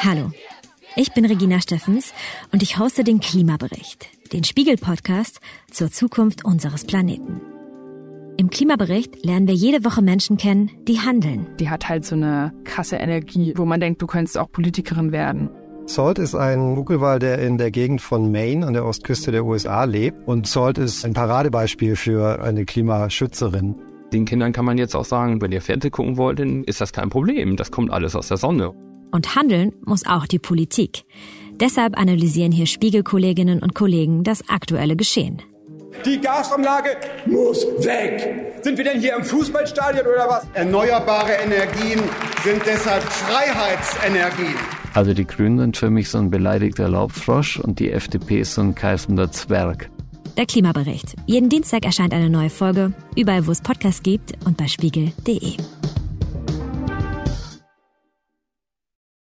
Hallo, ich bin Regina Steffens und ich hoste den Klimabericht, den Spiegel-Podcast zur Zukunft unseres Planeten. Im Klimabericht lernen wir jede Woche Menschen kennen, die handeln. Die hat halt so eine krasse Energie, wo man denkt, du könntest auch Politikerin werden. Salt ist ein Buckelwal, der in der Gegend von Maine an der Ostküste der USA lebt. Und Salt ist ein Paradebeispiel für eine Klimaschützerin. Den Kindern kann man jetzt auch sagen, wenn ihr Fernsehen gucken wollt, dann ist das kein Problem. Das kommt alles aus der Sonne. Und handeln muss auch die Politik. Deshalb analysieren hier Spiegelkolleginnen und Kollegen das aktuelle Geschehen. Die Gasumlage muss weg. Sind wir denn hier im Fußballstadion oder was? Erneuerbare Energien sind deshalb Freiheitsenergien. Also die Grünen sind für mich so ein beleidigter Laubfrosch und die FDP ist so ein keifender Zwerg. Der Klimabericht. Jeden Dienstag erscheint eine neue Folge, überall wo es Podcasts gibt und bei spiegel.de.